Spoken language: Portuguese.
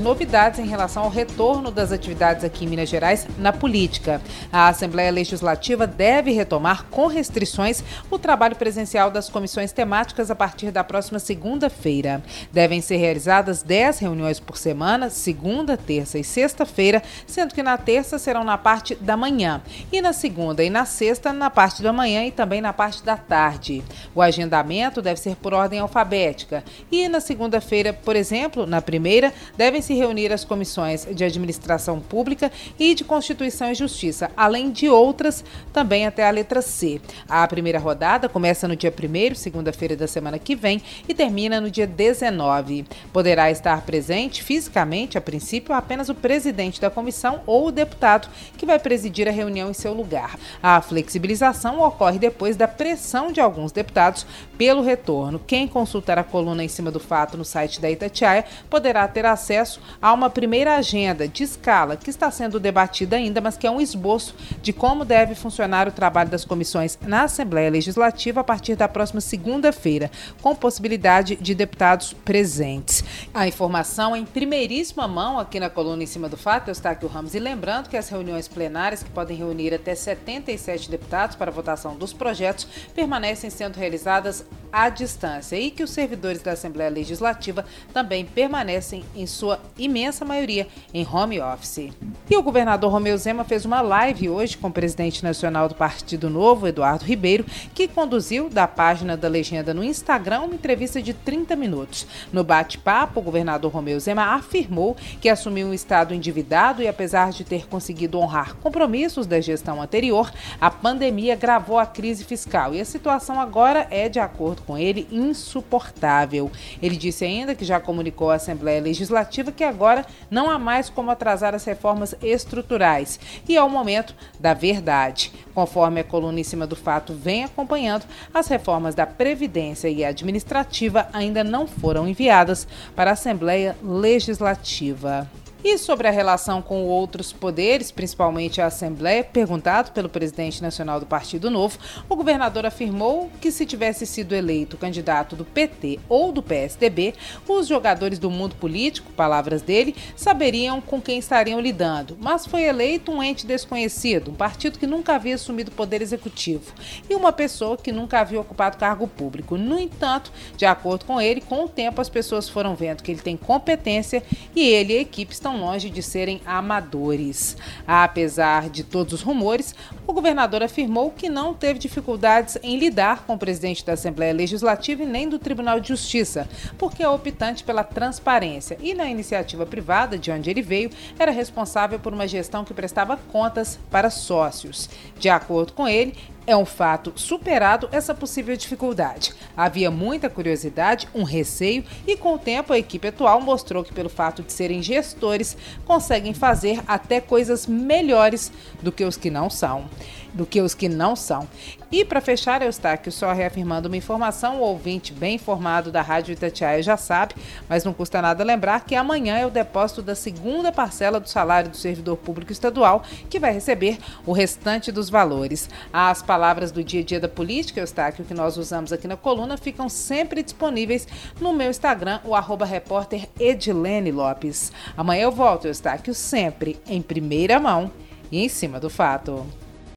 novidades em relação ao retorno das atividades aqui em Minas Gerais na política. A Assembleia Legislativa deve retomar com restrições o trabalho presencial das comissões temáticas a partir da próxima segunda-feira. Devem ser realizadas 10 reuniões por semana, segunda, terça e sexta-feira, sendo que na terça serão na parte da manhã e na segunda e na sexta na parte da manhã e também na parte da tarde. O agendamento deve ser por ordem alfabética e na segunda-feira, por exemplo, na primeira, devem se reunir as comissões de Administração Pública e de Constituição e Justiça, além de outras também até a letra C. A primeira rodada começa no dia 1 segunda-feira da semana que vem, e termina no dia 19. Poderá estar presente fisicamente, a princípio, apenas o presidente da comissão ou o deputado que vai presidir a reunião em seu lugar. A flexibilização ocorre depois da pressão de alguns deputados pelo retorno. Quem consultar a coluna em cima do fato no site da Itatiaia poderá ter acesso há uma primeira agenda de escala que está sendo debatida ainda, mas que é um esboço de como deve funcionar o trabalho das comissões na Assembleia Legislativa a partir da próxima segunda-feira, com possibilidade de deputados presentes. A informação em primeiríssima mão aqui na coluna em cima do fato, eu estou aqui o Ramos, e lembrando que as reuniões plenárias, que podem reunir até 77 deputados para votação dos projetos, permanecem sendo realizadas à distância e que os servidores da Assembleia Legislativa também permanecem em sua imensa maioria em home office. E o governador Romeu Zema fez uma live hoje com o presidente nacional do Partido Novo, Eduardo Ribeiro, que conduziu da página da legenda no Instagram uma entrevista de 30 minutos. No bate-papo, o governador Romeu Zema afirmou que assumiu um estado endividado e apesar de ter conseguido honrar compromissos da gestão anterior, a pandemia gravou a crise fiscal e a situação agora é, de acordo com ele, insuportável. Ele disse ainda que já comunicou à Assembleia Legislativa que agora não há mais como atrasar as reformas estruturais e é o momento da verdade. Conforme a coluna em cima do fato vem acompanhando, as reformas da Previdência e administrativa ainda não foram enviadas para a Assembleia Legislativa. E sobre a relação com outros poderes, principalmente a Assembleia, perguntado pelo presidente nacional do Partido Novo, o governador afirmou que se tivesse sido eleito candidato do PT ou do PSDB, os jogadores do mundo político, palavras dele, saberiam com quem estariam lidando. Mas foi eleito um ente desconhecido, um partido que nunca havia assumido poder executivo e uma pessoa que nunca havia ocupado cargo público. No entanto, de acordo com ele, com o tempo as pessoas foram vendo que ele tem competência e ele e a equipe estão estão longe de serem amadores. Apesar de todos os rumores, o governador afirmou que não teve dificuldades em lidar com o presidente da Assembleia Legislativa e nem do Tribunal de Justiça, porque é optante pela transparência e na iniciativa privada de onde ele veio era responsável por uma gestão que prestava contas para sócios. De acordo com ele, é um fato superado essa possível dificuldade. Havia muita curiosidade, um receio e com o tempo a equipe atual mostrou que pelo fato de serem gestores conseguem fazer até coisas melhores do que os que não são do que os que não são. E para fechar, eu aqui só reafirmando uma informação, o ouvinte bem informado da Rádio Itatiaia já sabe, mas não custa nada lembrar que amanhã é o depósito da segunda parcela do salário do servidor público estadual, que vai receber o restante dos valores. As palavras do dia a dia da política, Eustáquio, que nós usamos aqui na coluna, ficam sempre disponíveis no meu Instagram, o arroba repórter Edilene Lopes. Amanhã eu volto, Eustáquio, sempre em primeira mão e em cima do fato.